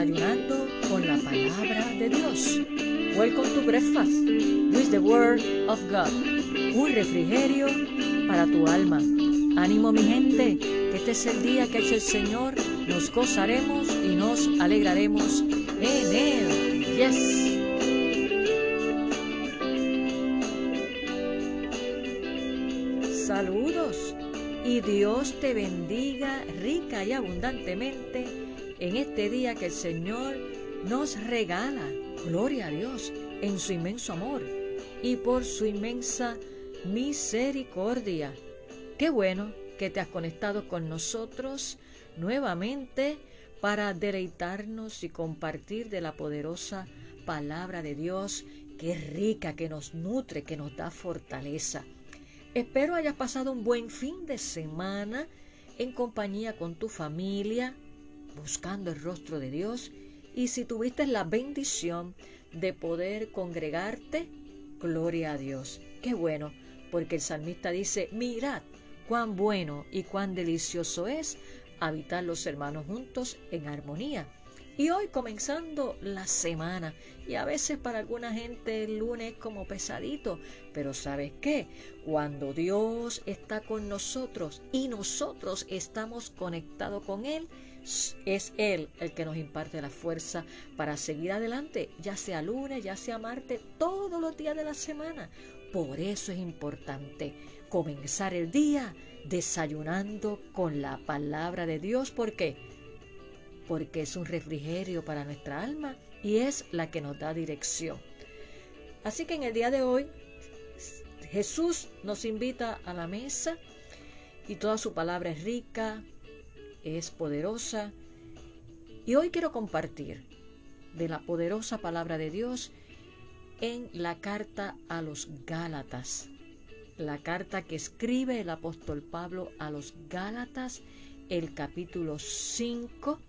Desayunando con la Palabra de Dios. Welcome to breakfast with the Word of God. Un refrigerio para tu alma. Ánimo mi gente, que este es el día que ha hecho el Señor. Nos gozaremos y nos alegraremos en Él. Yes. Saludos y Dios te bendiga rica y abundantemente en este día que el Señor nos regala. Gloria a Dios en su inmenso amor y por su inmensa misericordia. Qué bueno que te has conectado con nosotros nuevamente para deleitarnos y compartir de la poderosa palabra de Dios que es rica, que nos nutre, que nos da fortaleza. Espero hayas pasado un buen fin de semana en compañía con tu familia, buscando el rostro de Dios. Y si tuviste la bendición de poder congregarte, gloria a Dios. Qué bueno, porque el salmista dice, mirad cuán bueno y cuán delicioso es habitar los hermanos juntos en armonía. Y hoy comenzando la semana, y a veces para alguna gente el lunes es como pesadito, pero ¿sabes qué? Cuando Dios está con nosotros y nosotros estamos conectados con Él, es Él el que nos imparte la fuerza para seguir adelante, ya sea lunes, ya sea martes, todos los días de la semana. Por eso es importante comenzar el día desayunando con la palabra de Dios. ¿Por qué? Porque es un refrigerio para nuestra alma y es la que nos da dirección. Así que en el día de hoy Jesús nos invita a la mesa y toda su palabra es rica, es poderosa. Y hoy quiero compartir de la poderosa palabra de Dios en la carta a los Gálatas. La carta que escribe el apóstol Pablo a los Gálatas, el capítulo 5,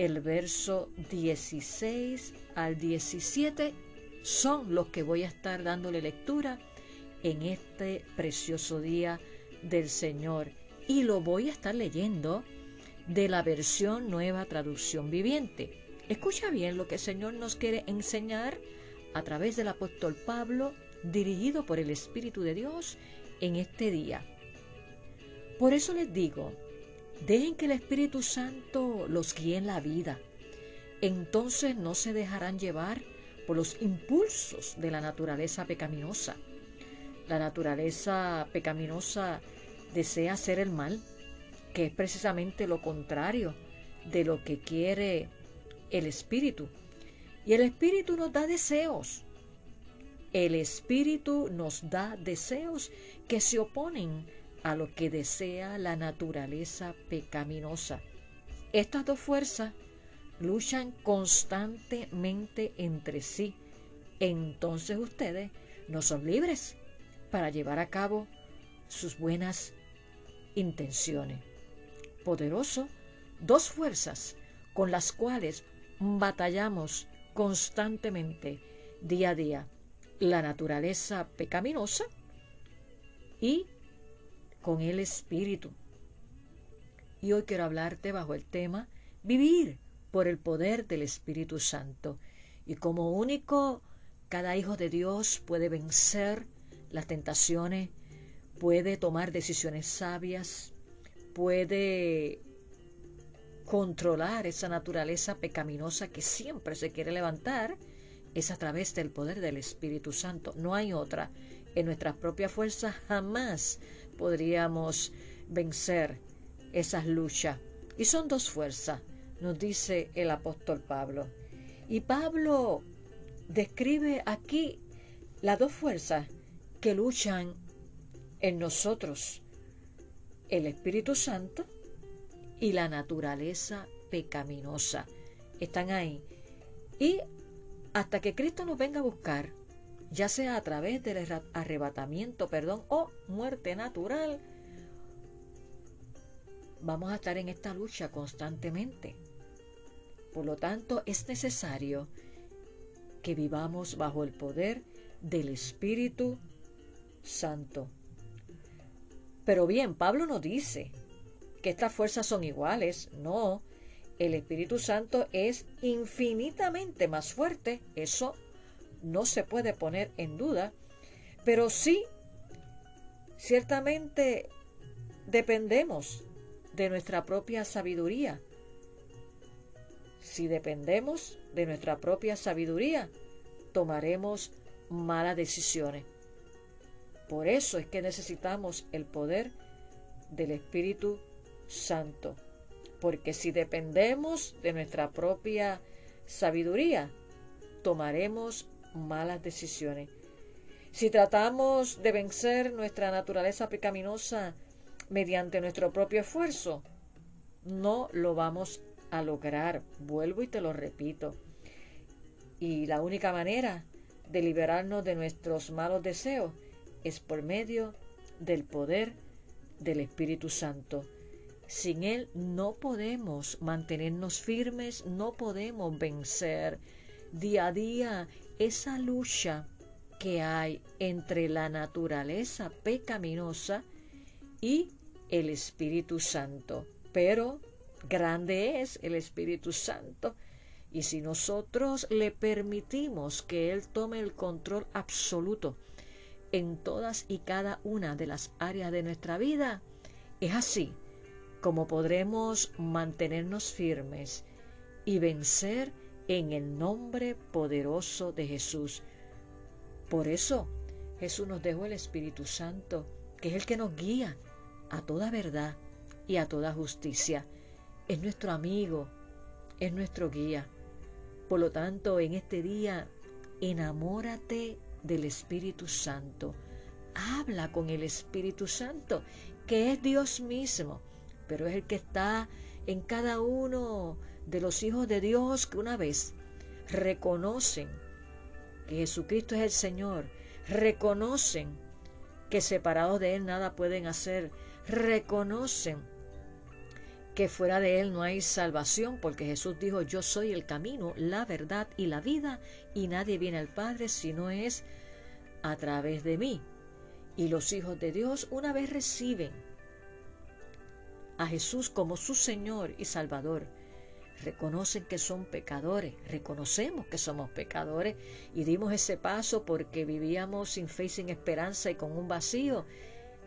el verso 16 al 17 son los que voy a estar dándole lectura en este precioso día del Señor. Y lo voy a estar leyendo de la versión nueva traducción viviente. Escucha bien lo que el Señor nos quiere enseñar a través del apóstol Pablo, dirigido por el Espíritu de Dios en este día. Por eso les digo, Dejen que el Espíritu Santo los guíe en la vida. Entonces no se dejarán llevar por los impulsos de la naturaleza pecaminosa. La naturaleza pecaminosa desea hacer el mal, que es precisamente lo contrario de lo que quiere el Espíritu. Y el Espíritu nos da deseos. El Espíritu nos da deseos que se oponen a lo que desea la naturaleza pecaminosa. Estas dos fuerzas luchan constantemente entre sí. Entonces ustedes no son libres para llevar a cabo sus buenas intenciones. Poderoso, dos fuerzas con las cuales batallamos constantemente día a día. La naturaleza pecaminosa y con el Espíritu. Y hoy quiero hablarte bajo el tema vivir por el poder del Espíritu Santo. Y como único, cada hijo de Dios puede vencer las tentaciones, puede tomar decisiones sabias, puede controlar esa naturaleza pecaminosa que siempre se quiere levantar, es a través del poder del Espíritu Santo. No hay otra. En nuestras propias fuerzas jamás podríamos vencer esas luchas. Y son dos fuerzas, nos dice el apóstol Pablo. Y Pablo describe aquí las dos fuerzas que luchan en nosotros, el Espíritu Santo y la naturaleza pecaminosa. Están ahí. Y hasta que Cristo nos venga a buscar, ya sea a través del arrebatamiento, perdón, o muerte natural, vamos a estar en esta lucha constantemente. Por lo tanto, es necesario que vivamos bajo el poder del Espíritu Santo. Pero bien, Pablo no dice que estas fuerzas son iguales, no. el Espíritu Santo es infinitamente más fuerte, eso no se puede poner en duda, pero sí, ciertamente dependemos de nuestra propia sabiduría. Si dependemos de nuestra propia sabiduría, tomaremos malas decisiones. Por eso es que necesitamos el poder del Espíritu Santo. Porque si dependemos de nuestra propia sabiduría, tomaremos malas decisiones. Si tratamos de vencer nuestra naturaleza pecaminosa mediante nuestro propio esfuerzo, no lo vamos a lograr. Vuelvo y te lo repito. Y la única manera de liberarnos de nuestros malos deseos es por medio del poder del Espíritu Santo. Sin Él no podemos mantenernos firmes, no podemos vencer día a día esa lucha que hay entre la naturaleza pecaminosa y el Espíritu Santo. Pero grande es el Espíritu Santo y si nosotros le permitimos que Él tome el control absoluto en todas y cada una de las áreas de nuestra vida, es así como podremos mantenernos firmes y vencer en el nombre poderoso de Jesús. Por eso Jesús nos dejó el Espíritu Santo, que es el que nos guía a toda verdad y a toda justicia. Es nuestro amigo, es nuestro guía. Por lo tanto, en este día, enamórate del Espíritu Santo. Habla con el Espíritu Santo, que es Dios mismo, pero es el que está en cada uno de los hijos de Dios que una vez reconocen que Jesucristo es el Señor, reconocen que separados de Él nada pueden hacer, reconocen que fuera de Él no hay salvación, porque Jesús dijo, yo soy el camino, la verdad y la vida, y nadie viene al Padre si no es a través de mí. Y los hijos de Dios una vez reciben a Jesús como su Señor y Salvador, reconocen que son pecadores, reconocemos que somos pecadores y dimos ese paso porque vivíamos sin fe y sin esperanza y con un vacío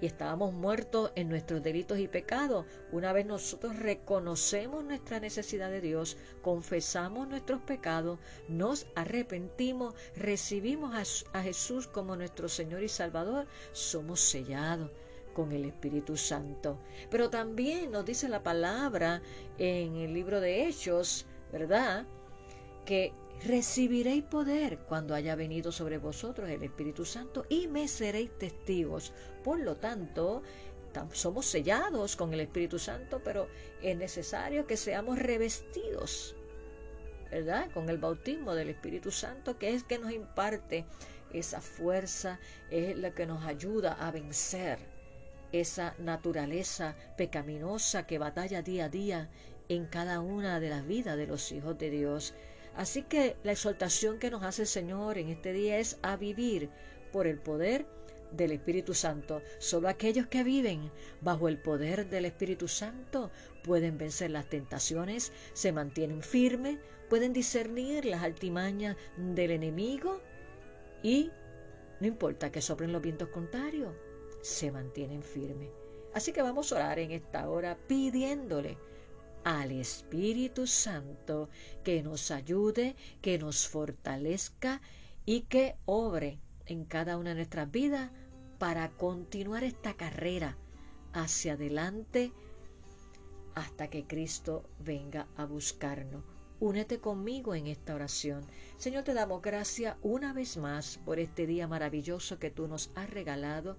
y estábamos muertos en nuestros delitos y pecados. Una vez nosotros reconocemos nuestra necesidad de Dios, confesamos nuestros pecados, nos arrepentimos, recibimos a, Jesús como nuestro Señor y Salvador, somos sellados con el Espíritu Santo. Pero también nos dice la palabra en el libro de Hechos, ¿verdad? Que recibiréis poder cuando haya venido sobre vosotros el Espíritu Santo y me seréis testigos. Por lo tanto, somos sellados con el Espíritu Santo, pero es necesario que seamos revestidos, ¿verdad? Con el bautismo del Espíritu Santo, que es que nos imparte esa fuerza, es la que nos ayuda a vencer esa naturaleza pecaminosa que batalla día a día en cada una de las vidas de los hijos de Dios. Así que la exhortación que nos hace el Señor en este día es a vivir por el poder del Espíritu Santo. Solo aquellos que viven bajo el poder del Espíritu Santo pueden vencer las tentaciones, se mantienen firmes, pueden discernir las altimañas del enemigo y no importa que soplen los vientos contrarios, se mantienen firmes. Así que vamos a orar en esta hora pidiéndole al Espíritu Santo que nos ayude, que nos fortalezca y que obre en cada una de nuestras vidas para continuar esta carrera hacia adelante hasta que Cristo venga a buscarnos. Únete conmigo en esta oración. Señor, te damos gracias una vez más por este día maravilloso que tú nos has regalado.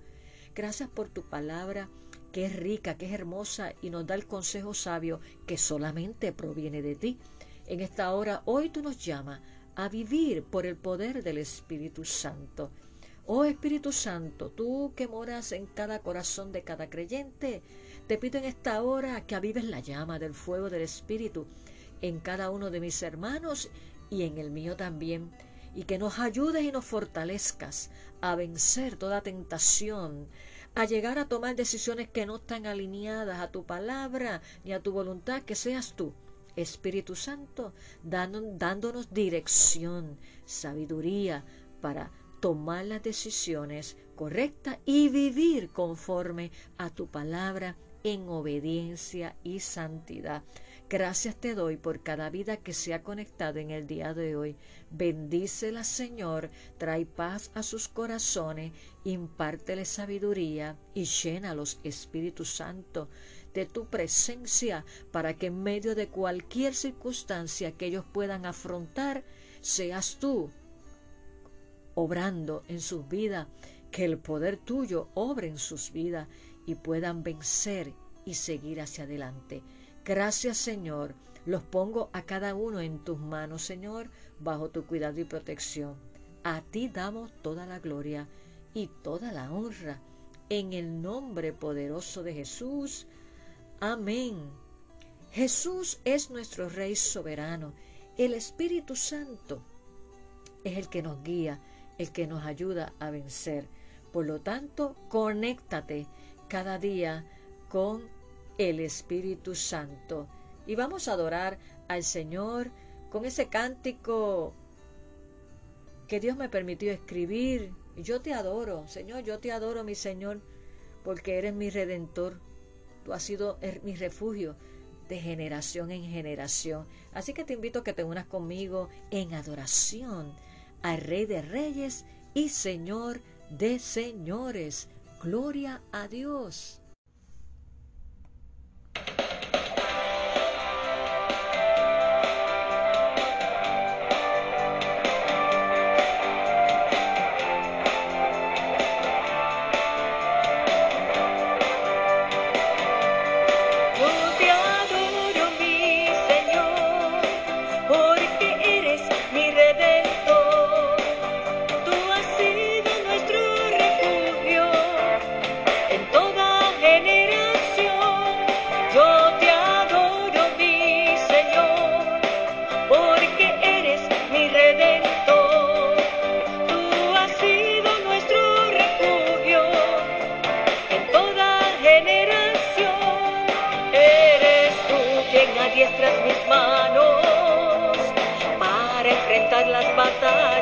Gracias por tu palabra que es rica, que es hermosa y nos da el consejo sabio que solamente proviene de ti. En esta hora, hoy tú nos llamas a vivir por el poder del Espíritu Santo. Oh Espíritu Santo, tú que moras en cada corazón de cada creyente, te pido en esta hora que avives la llama del fuego del Espíritu en cada uno de mis hermanos y en el mío también, y que nos ayudes y nos fortalezcas a vencer toda tentación, a llegar a tomar decisiones que no están alineadas a tu palabra ni a tu voluntad, que seas tú Espíritu Santo, dándonos dirección, sabiduría para tomar las decisiones correctas y vivir conforme a tu palabra en obediencia y santidad. Gracias te doy por cada vida que se ha conectado en el día de hoy. Bendícela, Señor, trae paz a sus corazones, impártele sabiduría y llénalos, Espíritu Santo, de tu presencia para que en medio de cualquier circunstancia que ellos puedan afrontar, seas tú obrando en sus vidas, que el poder tuyo obre en sus vidas y puedan vencer y seguir hacia adelante. Gracias Señor, los pongo a cada uno en tus manos Señor, bajo tu cuidado y protección. A ti damos toda la gloria y toda la honra, en el nombre poderoso de Jesús. Amén. Jesús es nuestro Rey soberano. El Espíritu Santo es el que nos guía, el que nos ayuda a vencer. Por lo tanto, conéctate cada día con el Espíritu Santo. Y vamos a adorar al Señor con ese cántico que Dios me permitió escribir. Yo te adoro, Señor, yo te adoro, mi Señor, porque eres mi redentor. Tú has sido er, mi refugio de generación en generación. Así que te invito a que te unas conmigo en adoración al Rey de Reyes y Señor de Señores. Gloria a Dios. Sobre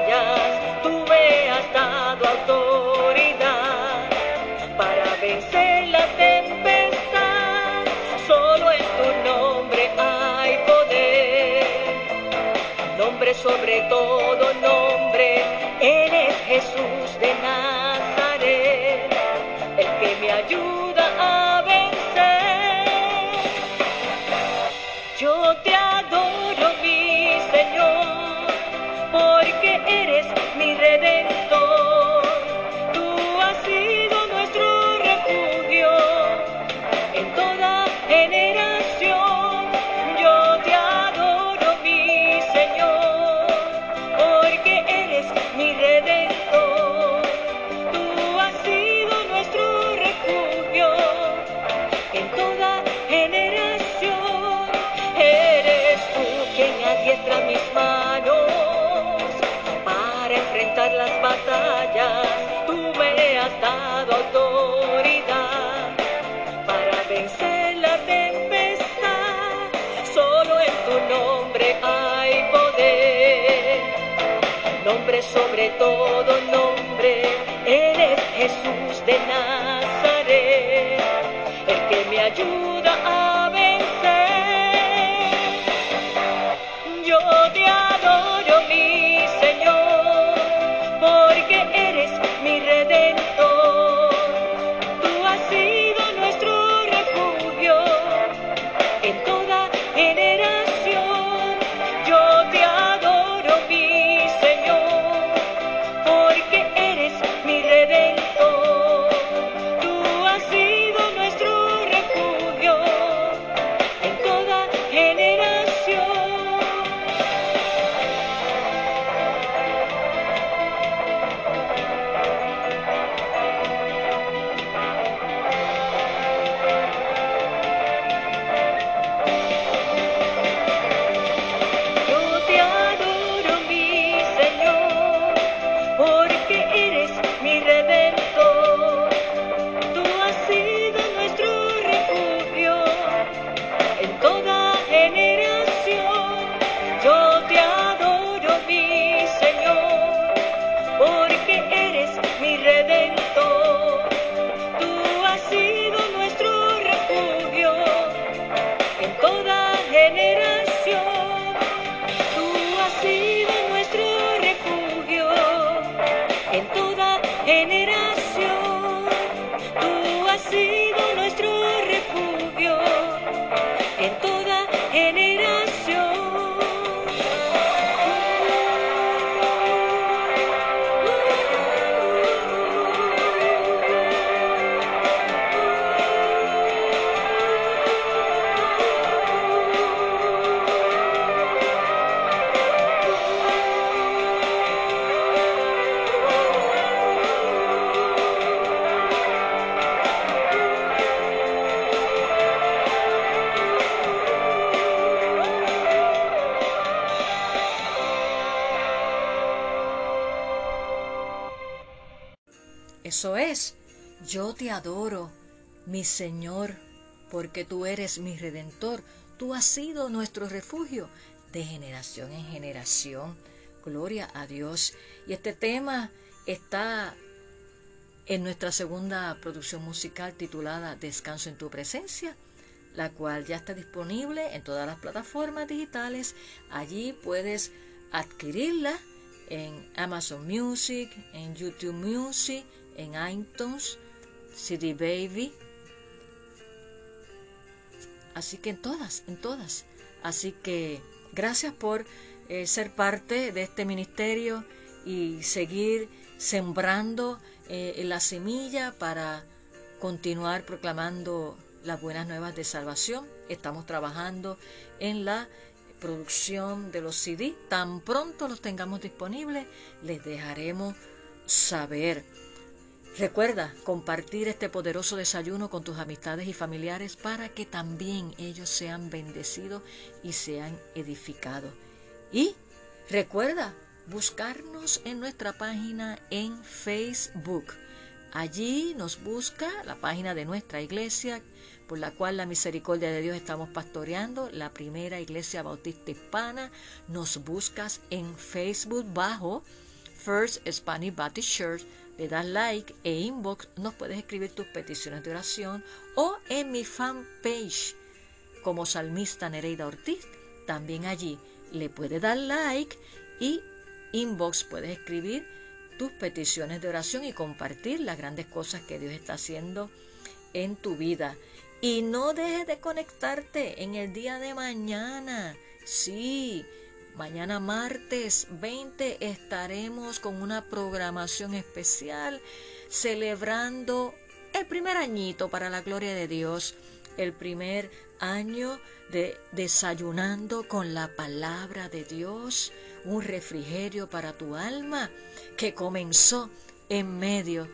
autoridad para vencer la tempestad. Solo en tu nombre hay poder. Nombre sobre todo nombre, eres Jesús de Nazaret, mi Señor, porque tú eres mi redentor. Tú has sido nuestro refugio de generación en generación. Gloria a Dios. Y este tema está en nuestra segunda producción musical titulada Descanso en tu presencia, la cual ya está disponible en todas las plataformas digitales. Allí puedes adquirirla en Amazon Music, en YouTube Music, en iTunes, CD Baby. Así que en todas, en todas. Así que gracias por eh, ser parte de este ministerio y seguir sembrando eh, la semilla para continuar proclamando las buenas nuevas de salvación. Estamos trabajando en la producción de los CD. Tan pronto los tengamos disponibles, les dejaremos saber. Recuerda compartir este poderoso desayuno con tus amistades y familiares para que también ellos sean bendecidos y sean edificados. Y recuerda buscarnos en nuestra página en Facebook. Allí nos busca la página de nuestra iglesia, por la cual la misericordia de Dios estamos pastoreando, la primera iglesia bautista hispana. Nos buscas en Facebook bajo First Spanish Baptist Church le das like e inbox, nos puedes escribir tus peticiones de oración o en mi fanpage como salmista Nereida Ortiz, también allí le puedes dar like y inbox puedes escribir tus peticiones de oración y compartir las grandes cosas que Dios está haciendo en tu vida. Y no dejes de conectarte en el día de mañana. Sí, Mañana martes 20 estaremos con una programación especial celebrando el primer añito para la gloria de Dios, el primer año de desayunando con la palabra de Dios, un refrigerio para tu alma que comenzó en medio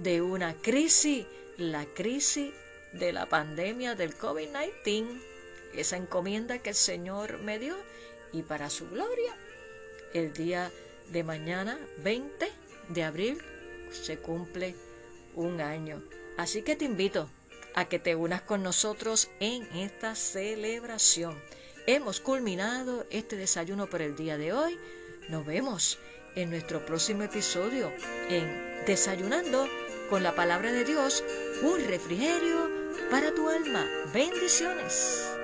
de una crisis, la crisis de la pandemia del COVID-19, esa encomienda que el Señor me dio y para su gloria. El día de mañana, 20 de abril, se cumple un año. Así que te invito a que te unas con nosotros en esta celebración. Hemos culminado este desayuno por el día de hoy. Nos vemos en nuestro próximo episodio en Desayunando con la palabra de Dios, un refrigerio para tu alma. Bendiciones.